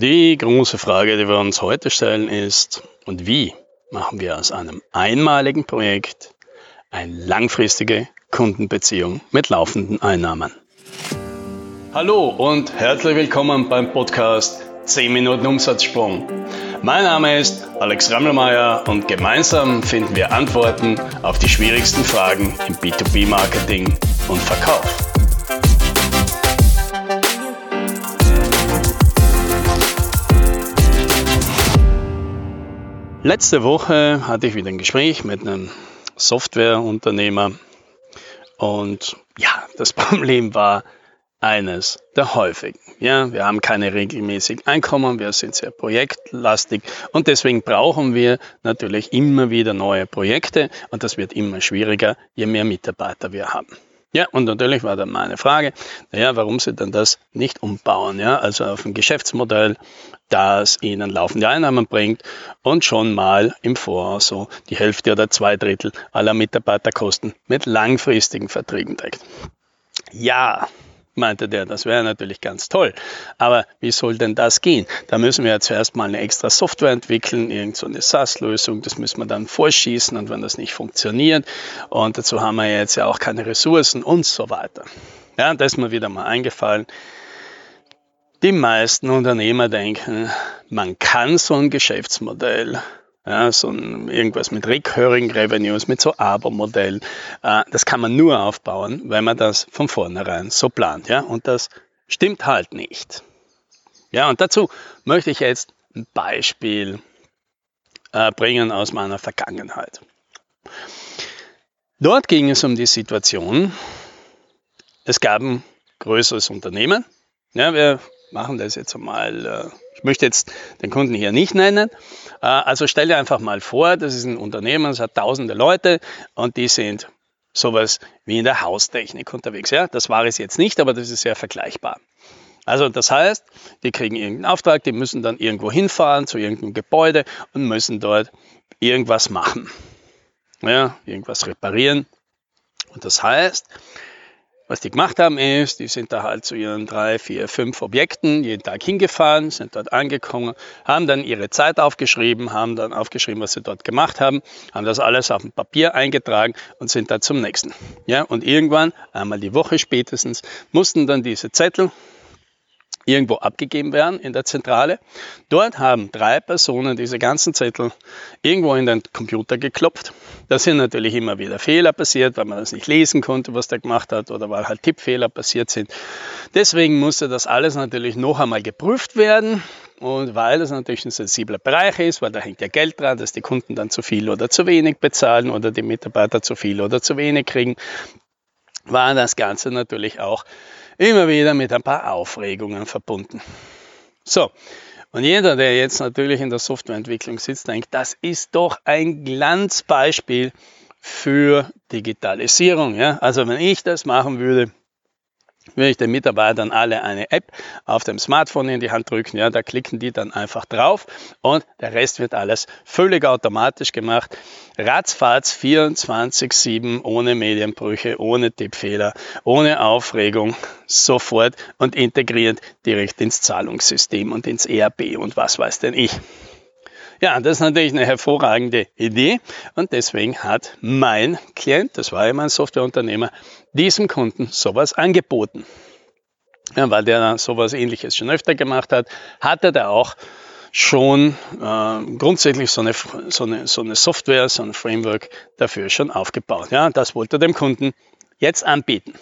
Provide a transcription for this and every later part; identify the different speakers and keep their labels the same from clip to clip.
Speaker 1: Die große Frage, die wir uns heute stellen, ist, und wie machen wir aus einem einmaligen Projekt eine langfristige Kundenbeziehung mit laufenden Einnahmen? Hallo und herzlich willkommen beim Podcast 10 Minuten Umsatzsprung. Mein Name ist Alex Rammelmeier und gemeinsam finden wir Antworten auf die schwierigsten Fragen im B2B-Marketing und Verkauf. Letzte Woche hatte ich wieder ein Gespräch mit einem Softwareunternehmer und ja, das Problem war eines der häufigen. Ja, wir haben keine regelmäßigen Einkommen, wir sind sehr projektlastig und deswegen brauchen wir natürlich immer wieder neue Projekte und das wird immer schwieriger, je mehr Mitarbeiter wir haben. Ja, und natürlich war dann meine Frage, naja, warum sie dann das nicht umbauen, ja, also auf ein Geschäftsmodell, das ihnen laufende Einnahmen bringt und schon mal im Voraus so die Hälfte oder zwei Drittel aller Mitarbeiterkosten mit langfristigen Verträgen deckt. Ja, meinte der, das wäre natürlich ganz toll. Aber wie soll denn das gehen? Da müssen wir ja zuerst mal eine extra Software entwickeln, irgendeine so SaaS-Lösung, das müssen wir dann vorschießen und wenn das nicht funktioniert und dazu haben wir jetzt ja auch keine Ressourcen und so weiter. Ja, da ist mir wieder mal eingefallen. Die meisten Unternehmer denken, man kann so ein Geschäftsmodell ja, so ein, irgendwas mit Recurring Revenues, mit so Abo-Modellen. Äh, das kann man nur aufbauen, wenn man das von vornherein so plant. Ja? Und das stimmt halt nicht. Ja, und dazu möchte ich jetzt ein Beispiel äh, bringen aus meiner Vergangenheit. Dort ging es um die Situation, es gab ein größeres Unternehmen. Ja, wir machen das jetzt einmal äh, ich möchte jetzt den Kunden hier nicht nennen. Äh, also stell dir einfach mal vor, das ist ein Unternehmen, das hat tausende Leute und die sind sowas wie in der Haustechnik unterwegs. Ja, das war es jetzt nicht, aber das ist sehr vergleichbar. Also das heißt, die kriegen irgendeinen Auftrag, die müssen dann irgendwo hinfahren zu irgendeinem Gebäude und müssen dort irgendwas machen. Ja, irgendwas reparieren. Und das heißt, was die gemacht haben ist, die sind da halt zu ihren drei, vier, fünf Objekten jeden Tag hingefahren, sind dort angekommen, haben dann ihre Zeit aufgeschrieben, haben dann aufgeschrieben, was sie dort gemacht haben, haben das alles auf dem Papier eingetragen und sind dann zum nächsten. Ja, und irgendwann, einmal die Woche spätestens, mussten dann diese Zettel irgendwo abgegeben werden in der Zentrale. Dort haben drei Personen diese ganzen Zettel irgendwo in den Computer geklopft. Da sind natürlich immer wieder Fehler passiert, weil man das nicht lesen konnte, was der gemacht hat, oder weil halt Tippfehler passiert sind. Deswegen musste das alles natürlich noch einmal geprüft werden. Und weil das natürlich ein sensibler Bereich ist, weil da hängt ja Geld dran, dass die Kunden dann zu viel oder zu wenig bezahlen oder die Mitarbeiter zu viel oder zu wenig kriegen, war das Ganze natürlich auch immer wieder mit ein paar Aufregungen verbunden. So, und jeder, der jetzt natürlich in der Softwareentwicklung sitzt, denkt, das ist doch ein Glanzbeispiel für Digitalisierung. Ja? Also wenn ich das machen würde, würde ich den Mitarbeitern alle eine App auf dem Smartphone in die Hand drücken. Ja, da klicken die dann einfach drauf und der Rest wird alles völlig automatisch gemacht. Ratzfatz 24-7 ohne Medienbrüche, ohne Tippfehler, ohne Aufregung, sofort und integriert direkt ins Zahlungssystem und ins ERP und was weiß denn ich. Ja, das ist natürlich eine hervorragende Idee und deswegen hat mein Klient, das war immer ein Softwareunternehmer, diesem Kunden sowas angeboten. Ja, weil der sowas ähnliches schon öfter gemacht hat, hatte der auch schon äh, grundsätzlich so eine, so, eine, so eine Software, so ein Framework dafür schon aufgebaut. Ja, das wollte er dem Kunden jetzt anbieten.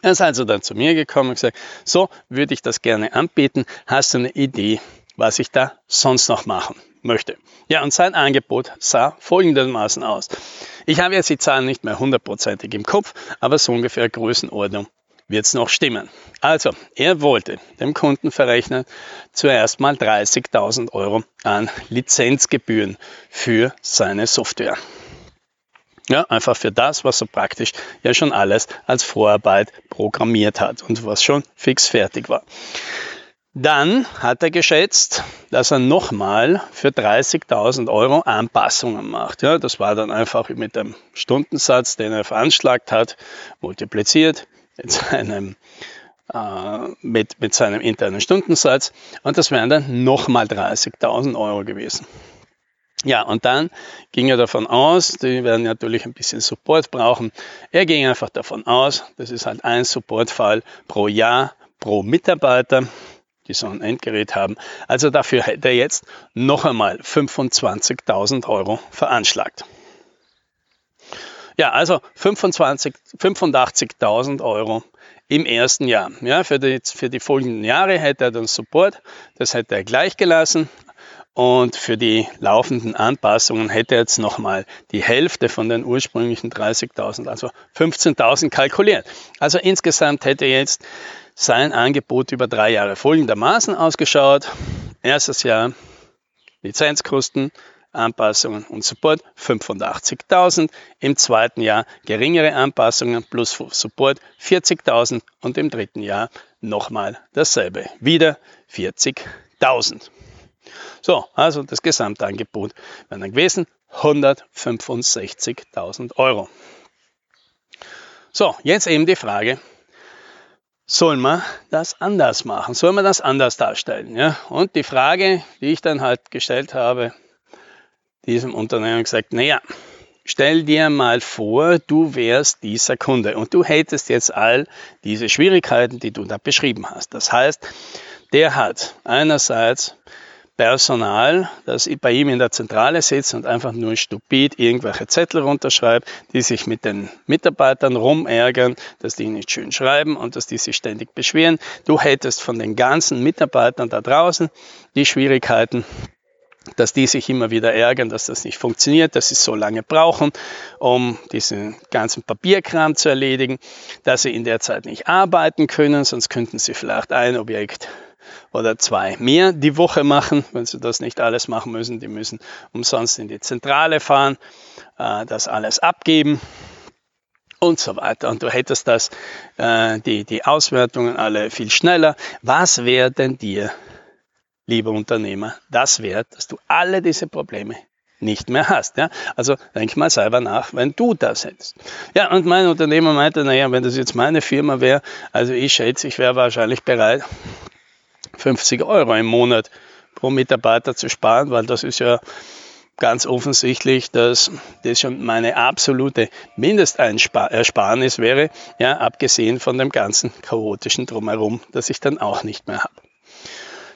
Speaker 1: Er ist also dann zu mir gekommen und gesagt, so würde ich das gerne anbieten. Hast du eine Idee, was ich da sonst noch machen möchte. Ja, und sein Angebot sah folgendermaßen aus. Ich habe jetzt die Zahlen nicht mehr hundertprozentig im Kopf, aber so ungefähr Größenordnung wird es noch stimmen. Also, er wollte dem Kunden verrechnen zuerst mal 30.000 Euro an Lizenzgebühren für seine Software. Ja, einfach für das, was so praktisch ja schon alles als Vorarbeit programmiert hat und was schon fix fertig war. Dann hat er geschätzt, dass er nochmal für 30.000 Euro Anpassungen macht. Ja, das war dann einfach mit dem Stundensatz, den er veranschlagt hat, multipliziert mit seinem äh, mit, mit seinem internen Stundensatz und das wären dann nochmal 30.000 Euro gewesen. Ja, und dann ging er davon aus, die werden natürlich ein bisschen Support brauchen. Er ging einfach davon aus, das ist halt ein Supportfall pro Jahr, pro Mitarbeiter, die so ein Endgerät haben. Also dafür hätte er jetzt noch einmal 25.000 Euro veranschlagt. Ja, also 85.000 Euro im ersten Jahr. Ja, für die, für die folgenden Jahre hätte er dann Support, das hätte er gleich gelassen, und für die laufenden Anpassungen hätte er jetzt nochmal die Hälfte von den ursprünglichen 30.000, also 15.000 kalkuliert. Also insgesamt hätte jetzt sein Angebot über drei Jahre folgendermaßen ausgeschaut. Erstes Jahr Lizenzkosten, Anpassungen und Support 85.000. Im zweiten Jahr geringere Anpassungen plus Support 40.000 und im dritten Jahr nochmal dasselbe. Wieder 40.000. So, also das Gesamtangebot wären dann gewesen 165.000 Euro. So, jetzt eben die Frage, soll man das anders machen? Soll man das anders darstellen? Ja? Und die Frage, die ich dann halt gestellt habe, diesem Unternehmen gesagt, naja, stell dir mal vor, du wärst dieser Kunde und du hättest jetzt all diese Schwierigkeiten, die du da beschrieben hast. Das heißt, der hat einerseits Personal, das bei ihm in der Zentrale sitzt und einfach nur stupid irgendwelche Zettel runterschreibt, die sich mit den Mitarbeitern rumärgern, dass die nicht schön schreiben und dass die sich ständig beschweren. Du hättest von den ganzen Mitarbeitern da draußen die Schwierigkeiten, dass die sich immer wieder ärgern, dass das nicht funktioniert, dass sie so lange brauchen, um diesen ganzen Papierkram zu erledigen, dass sie in der Zeit nicht arbeiten können, sonst könnten sie vielleicht ein Objekt oder zwei mehr die Woche machen, wenn sie das nicht alles machen müssen. Die müssen umsonst in die Zentrale fahren, äh, das alles abgeben und so weiter. Und du hättest das, äh, die, die Auswertungen alle viel schneller. Was wäre denn dir, lieber Unternehmer, das wert, dass du alle diese Probleme nicht mehr hast. Ja? Also denk mal selber nach, wenn du das hättest. Ja, und mein Unternehmer meinte, naja, wenn das jetzt meine Firma wäre, also ich schätze, ich wäre wahrscheinlich bereit, 50 Euro im Monat pro Mitarbeiter zu sparen, weil das ist ja ganz offensichtlich, dass das schon meine absolute Mindestersparnis wäre, ja, abgesehen von dem ganzen chaotischen Drumherum, das ich dann auch nicht mehr habe.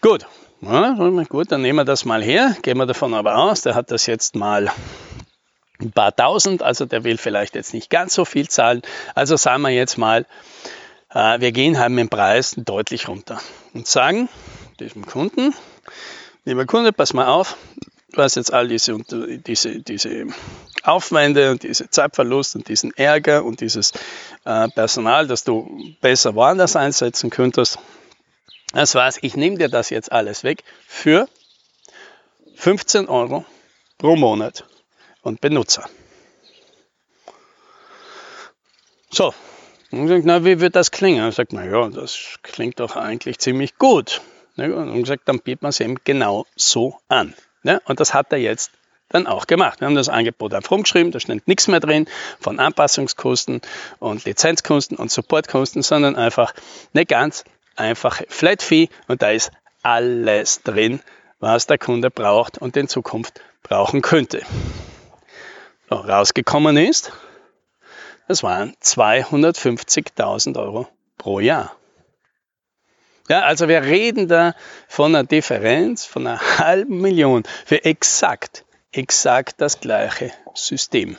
Speaker 1: Gut, ja, gut, dann nehmen wir das mal her, gehen wir davon aber aus, der hat das jetzt mal ein paar tausend, also der will vielleicht jetzt nicht ganz so viel zahlen, also sagen wir jetzt mal wir gehen halt mit dem Preis deutlich runter und sagen diesem Kunden, lieber Kunde, pass mal auf, du hast jetzt all diese, diese, diese Aufwände und diese Zeitverlust und diesen Ärger und dieses äh, Personal, das du besser woanders einsetzen könntest. Das war's, ich nehme dir das jetzt alles weg für 15 Euro pro Monat und Benutzer. So, und gesagt, na, wie wird das klingen? Er sagt, na ja, das klingt doch eigentlich ziemlich gut. Und gesagt, dann bietet man es eben genau so an. Und das hat er jetzt dann auch gemacht. Wir haben das Angebot einfach rumgeschrieben, da steht nichts mehr drin von Anpassungskosten und Lizenzkosten und Supportkosten, sondern einfach eine ganz einfache Flat Fee und da ist alles drin, was der Kunde braucht und in Zukunft brauchen könnte. So, rausgekommen ist, das waren 250.000 Euro pro Jahr. Ja, also wir reden da von einer Differenz von einer halben Million für exakt, exakt das gleiche System.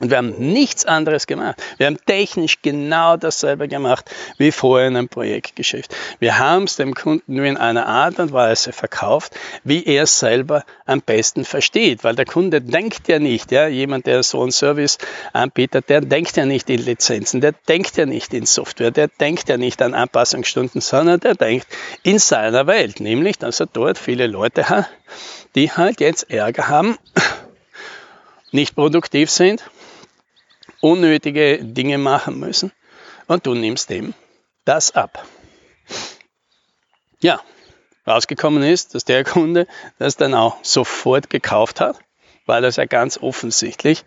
Speaker 1: Und wir haben nichts anderes gemacht. Wir haben technisch genau dasselbe gemacht wie vorher in einem Projektgeschäft. Wir haben es dem Kunden nur in einer Art und Weise verkauft, wie er es selber am besten versteht. Weil der Kunde denkt ja nicht, ja, jemand, der so einen Service anbietet, der denkt ja nicht in Lizenzen, der denkt ja nicht in Software, der denkt ja nicht an Anpassungsstunden, sondern der denkt in seiner Welt. Nämlich, dass er dort viele Leute hat, die halt jetzt Ärger haben, nicht produktiv sind unnötige Dinge machen müssen und du nimmst dem das ab. Ja, rausgekommen ist, dass der Kunde das dann auch sofort gekauft hat, weil das ja ganz offensichtlich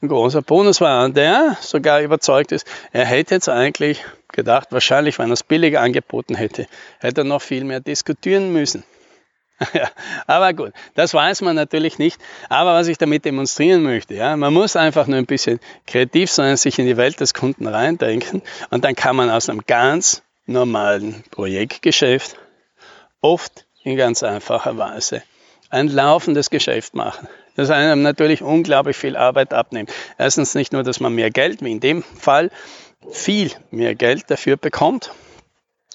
Speaker 1: ein großer Bonus war und der sogar überzeugt ist, er hätte jetzt eigentlich gedacht, wahrscheinlich, wenn er es billiger angeboten hätte, hätte er noch viel mehr diskutieren müssen. ja, aber gut, das weiß man natürlich nicht. Aber was ich damit demonstrieren möchte, ja, man muss einfach nur ein bisschen kreativ sein, sich in die Welt des Kunden reindenken und dann kann man aus einem ganz normalen Projektgeschäft oft in ganz einfacher Weise ein laufendes Geschäft machen. Das einem natürlich unglaublich viel Arbeit abnimmt. Erstens nicht nur, dass man mehr Geld, wie in dem Fall, viel mehr Geld dafür bekommt,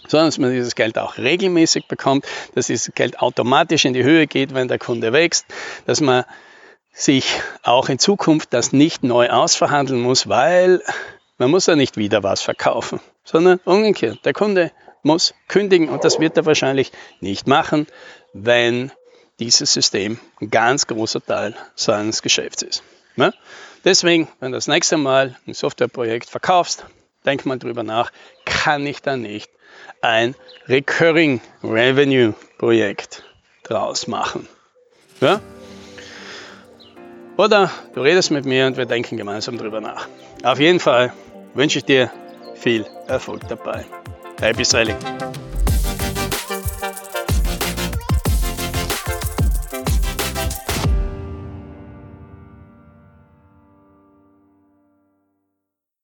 Speaker 1: sondern dass man dieses Geld auch regelmäßig bekommt, dass dieses Geld automatisch in die Höhe geht, wenn der Kunde wächst, dass man sich auch in Zukunft das nicht neu ausverhandeln muss, weil man muss ja nicht wieder was verkaufen, sondern umgekehrt. Der Kunde muss kündigen und das wird er wahrscheinlich nicht machen, wenn dieses System ein ganz großer Teil seines Geschäfts ist. Ja? Deswegen, wenn du das nächste Mal ein Softwareprojekt verkaufst, denk mal drüber nach, kann ich da nicht ein Recurring Revenue Projekt draus machen. Ja? Oder du redest mit mir und wir denken gemeinsam drüber nach. Auf jeden Fall wünsche ich dir viel Erfolg dabei. Happy Selling!